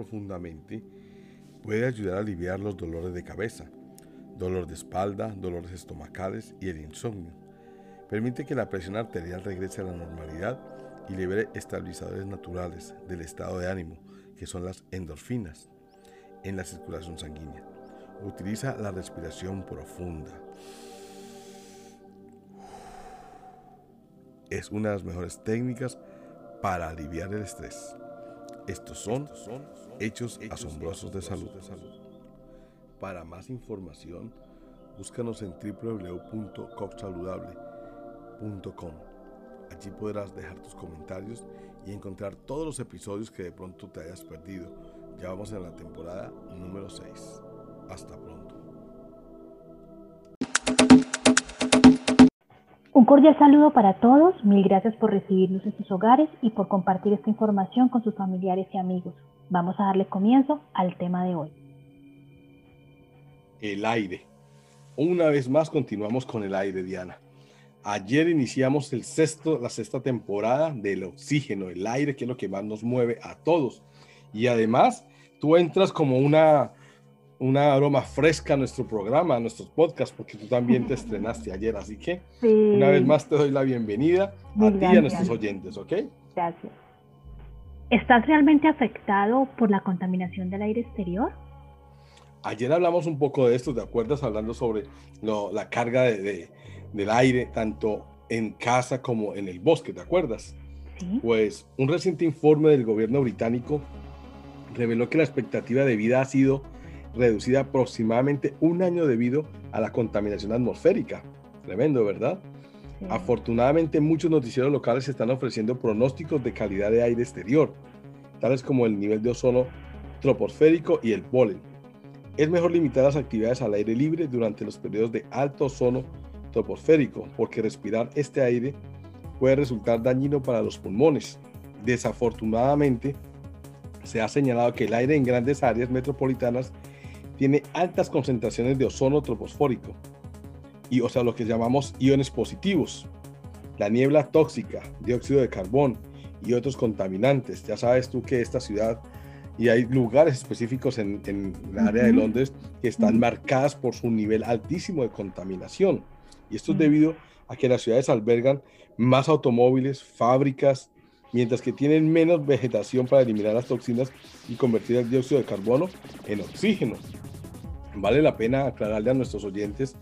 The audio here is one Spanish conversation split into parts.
profundamente puede ayudar a aliviar los dolores de cabeza, dolor de espalda, dolores estomacales y el insomnio. Permite que la presión arterial regrese a la normalidad y libere estabilizadores naturales del estado de ánimo, que son las endorfinas, en la circulación sanguínea. Utiliza la respiración profunda. Es una de las mejores técnicas para aliviar el estrés. Estos son hechos asombrosos de salud. Para más información, búscanos en www.copsaludable.com. Allí podrás dejar tus comentarios y encontrar todos los episodios que de pronto te hayas perdido. Ya vamos en la temporada número 6. Hasta pronto. Cordial saludo para todos. Mil gracias por recibirnos en sus hogares y por compartir esta información con sus familiares y amigos. Vamos a darle comienzo al tema de hoy. El aire. Una vez más continuamos con el aire, Diana. Ayer iniciamos el sexto, la sexta temporada del oxígeno, el aire, que es lo que más nos mueve a todos. Y además, tú entras como una, una aroma fresca a nuestro programa, a nuestros podcasts, porque tú también te estrenaste ayer. Así que una vez más te doy la bienvenida a ti y a nuestros oyentes, ¿ok? Gracias. ¿Estás realmente afectado por la contaminación del aire exterior? Ayer hablamos un poco de esto, ¿te acuerdas? Hablando sobre la carga de del aire, tanto en casa como en el bosque, ¿te acuerdas? Pues un reciente informe del gobierno británico reveló que la expectativa de vida ha sido reducida aproximadamente un año debido a la contaminación atmosférica. Tremendo, ¿verdad? Afortunadamente muchos noticieros locales están ofreciendo pronósticos de calidad de aire exterior, tales como el nivel de ozono troposférico y el polen. Es mejor limitar las actividades al aire libre durante los periodos de alto ozono troposférico, porque respirar este aire puede resultar dañino para los pulmones. Desafortunadamente, se ha señalado que el aire en grandes áreas metropolitanas tiene altas concentraciones de ozono troposfórico, y, o sea, lo que llamamos iones positivos. La niebla tóxica, dióxido de carbón y otros contaminantes. Ya sabes tú que esta ciudad y hay lugares específicos en, en el área de Londres que están marcadas por su nivel altísimo de contaminación. Y esto es debido a que las ciudades albergan más automóviles, fábricas, mientras que tienen menos vegetación para eliminar las toxinas y convertir el dióxido de carbono en oxígeno. Vale la pena aclararle a nuestros oyentes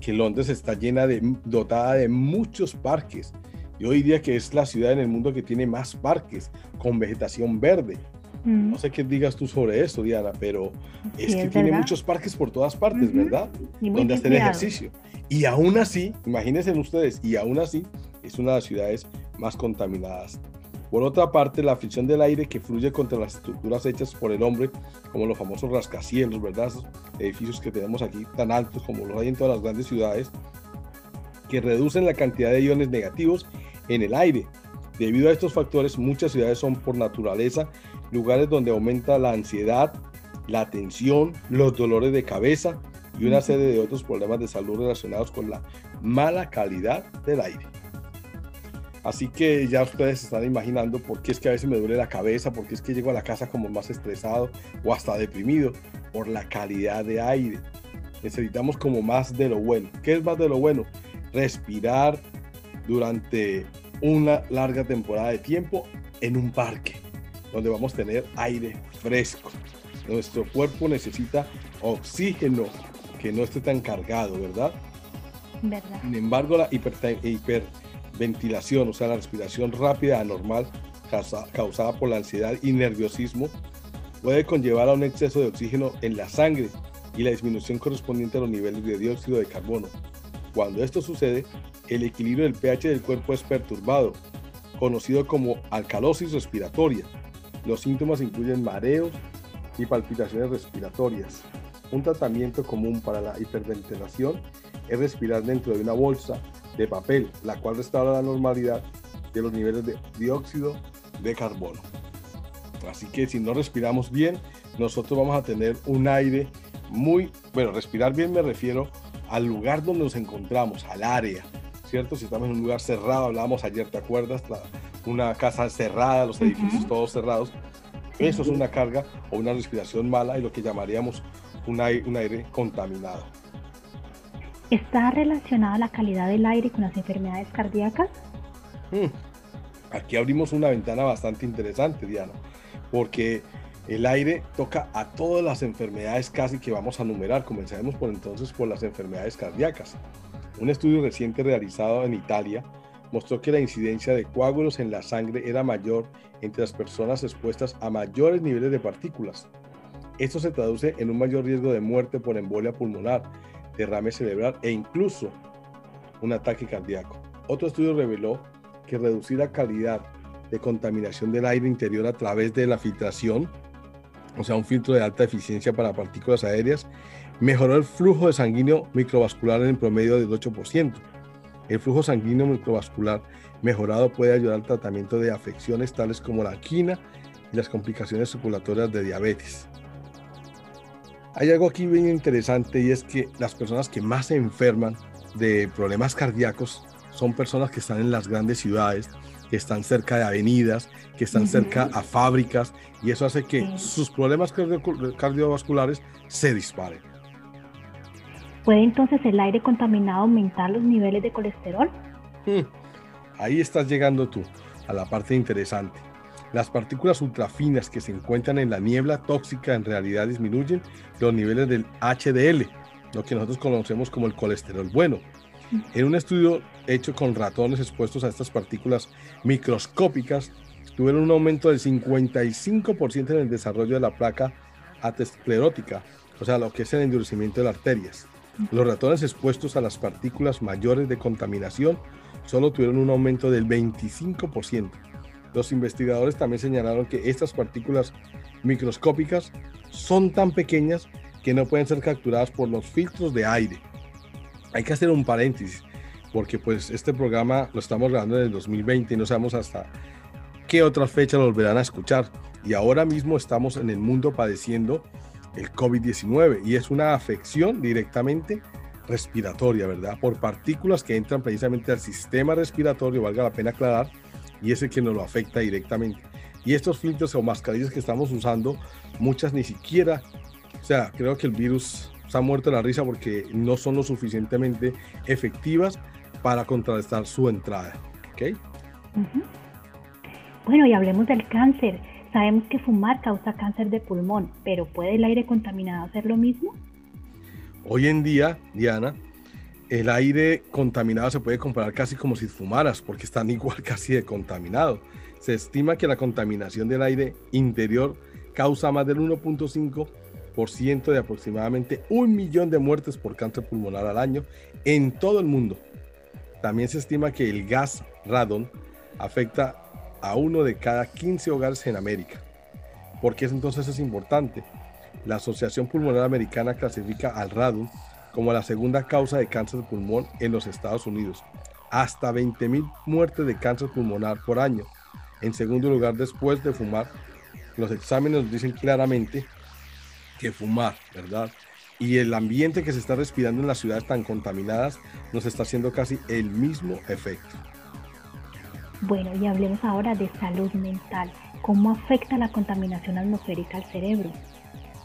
que Londres está llena de, dotada de muchos parques. Yo diría que es la ciudad en el mundo que tiene más parques con vegetación verde. No sé qué digas tú sobre esto, Diana, pero es que tiene muchos parques por todas partes, ¿verdad? Donde hacer ejercicio. Y aún así, imagínense ustedes, y aún así es una de las ciudades más contaminadas. Por otra parte, la fricción del aire que fluye contra las estructuras hechas por el hombre, como los famosos rascacielos, ¿verdad? Edificios que tenemos aquí tan altos como los hay en todas las grandes ciudades, que reducen la cantidad de iones negativos en el aire. Debido a estos factores, muchas ciudades son por naturaleza lugares donde aumenta la ansiedad, la tensión, los dolores de cabeza, y una serie de otros problemas de salud relacionados con la mala calidad del aire. Así que ya ustedes están imaginando por qué es que a veces me duele la cabeza, por qué es que llego a la casa como más estresado o hasta deprimido por la calidad de aire. Necesitamos como más de lo bueno. ¿Qué es más de lo bueno? Respirar durante una larga temporada de tiempo en un parque donde vamos a tener aire fresco. Nuestro cuerpo necesita oxígeno que no esté tan cargado, ¿verdad? ¿Verdad? Sin embargo, la hiperventilación, o sea, la respiración rápida anormal causada por la ansiedad y nerviosismo, puede conllevar a un exceso de oxígeno en la sangre y la disminución correspondiente a los niveles de dióxido de carbono. Cuando esto sucede, el equilibrio del pH del cuerpo es perturbado, conocido como alcalosis respiratoria. Los síntomas incluyen mareos y palpitaciones respiratorias, un tratamiento común para la hiperventilación es respirar dentro de una bolsa de papel, la cual restaura la normalidad de los niveles de dióxido de carbono. Así que si no respiramos bien, nosotros vamos a tener un aire muy, bueno, respirar bien me refiero al lugar donde nos encontramos, al área, ¿cierto? Si estamos en un lugar cerrado, hablábamos ayer, ¿te acuerdas? una casa cerrada, los edificios todos cerrados. Eso es una carga o una respiración mala y lo que llamaríamos un aire, un aire contaminado. ¿Está relacionada la calidad del aire con las enfermedades cardíacas? Hmm. Aquí abrimos una ventana bastante interesante, Diana, porque el aire toca a todas las enfermedades casi que vamos a numerar. Comenzaremos por entonces por las enfermedades cardíacas. Un estudio reciente realizado en Italia mostró que la incidencia de coágulos en la sangre era mayor entre las personas expuestas a mayores niveles de partículas. Esto se traduce en un mayor riesgo de muerte por embolia pulmonar, derrame cerebral e incluso un ataque cardíaco. Otro estudio reveló que reducir la calidad de contaminación del aire interior a través de la filtración, o sea, un filtro de alta eficiencia para partículas aéreas, mejoró el flujo de sanguíneo microvascular en promedio del 8%. El flujo sanguíneo microvascular mejorado puede ayudar al tratamiento de afecciones tales como la angina y las complicaciones circulatorias de diabetes. Hay algo aquí bien interesante y es que las personas que más se enferman de problemas cardíacos son personas que están en las grandes ciudades, que están cerca de avenidas, que están cerca a fábricas y eso hace que sus problemas cardiovasculares se disparen. ¿Puede entonces el aire contaminado aumentar los niveles de colesterol? Hmm, ahí estás llegando tú, a la parte interesante. Las partículas ultrafinas que se encuentran en la niebla tóxica en realidad disminuyen los niveles del HDL, lo que nosotros conocemos como el colesterol bueno. En un estudio hecho con ratones expuestos a estas partículas microscópicas, tuvieron un aumento del 55% en el desarrollo de la placa atesclerótica, o sea, lo que es el endurecimiento de las arterias. Los ratones expuestos a las partículas mayores de contaminación solo tuvieron un aumento del 25%. Los investigadores también señalaron que estas partículas microscópicas son tan pequeñas que no pueden ser capturadas por los filtros de aire. Hay que hacer un paréntesis, porque pues este programa lo estamos grabando en el 2020 y no sabemos hasta qué otras fechas lo volverán a escuchar. Y ahora mismo estamos en el mundo padeciendo el COVID-19 y es una afección directamente respiratoria, ¿verdad? Por partículas que entran precisamente al sistema respiratorio, valga la pena aclarar, y es el que nos lo afecta directamente. Y estos filtros o mascarillas que estamos usando, muchas ni siquiera, o sea, creo que el virus se ha muerto la risa porque no son lo suficientemente efectivas para contrarrestar su entrada. ¿Ok? Bueno, y hablemos del cáncer. Sabemos que fumar causa cáncer de pulmón, pero ¿puede el aire contaminado hacer lo mismo? Hoy en día, Diana, el aire contaminado se puede comparar casi como si fumaras, porque están igual casi de contaminado. Se estima que la contaminación del aire interior causa más del 1.5% de aproximadamente un millón de muertes por cáncer pulmonar al año en todo el mundo. También se estima que el gas radon afecta a uno de cada 15 hogares en América. ¿Por qué entonces es importante? La Asociación Pulmonar Americana clasifica al radon como la segunda causa de cáncer de pulmón en los Estados Unidos. Hasta 20.000 muertes de cáncer pulmonar por año. En segundo lugar, después de fumar, los exámenes nos dicen claramente que fumar, ¿verdad? Y el ambiente que se está respirando en las ciudades tan contaminadas nos está haciendo casi el mismo efecto. Bueno, y hablemos ahora de salud mental. ¿Cómo afecta la contaminación atmosférica al cerebro?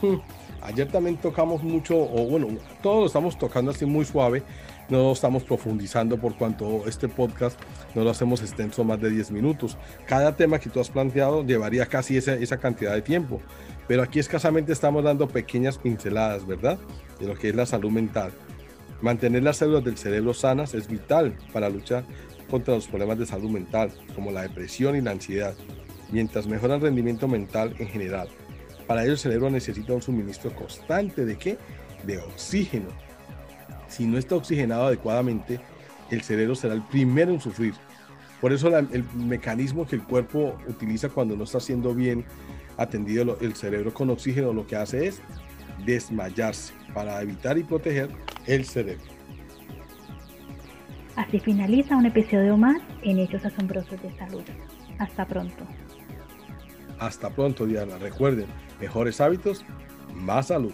Hmm. Ayer también tocamos mucho, o bueno, todo lo estamos tocando así muy suave, no lo estamos profundizando por cuanto este podcast no lo hacemos extenso más de 10 minutos. Cada tema que tú has planteado llevaría casi esa, esa cantidad de tiempo, pero aquí escasamente estamos dando pequeñas pinceladas, ¿verdad? De lo que es la salud mental. Mantener las células del cerebro sanas es vital para luchar contra los problemas de salud mental, como la depresión y la ansiedad, mientras mejora el rendimiento mental en general. Para ello el cerebro necesita un suministro constante de qué? De oxígeno. Si no está oxigenado adecuadamente, el cerebro será el primero en sufrir. Por eso el mecanismo que el cuerpo utiliza cuando no está siendo bien atendido el cerebro con oxígeno lo que hace es desmayarse para evitar y proteger el cerebro. Así finaliza un episodio más en Hechos Asombrosos de Salud. Hasta pronto. Hasta pronto, Diana. Recuerden, mejores hábitos, más salud.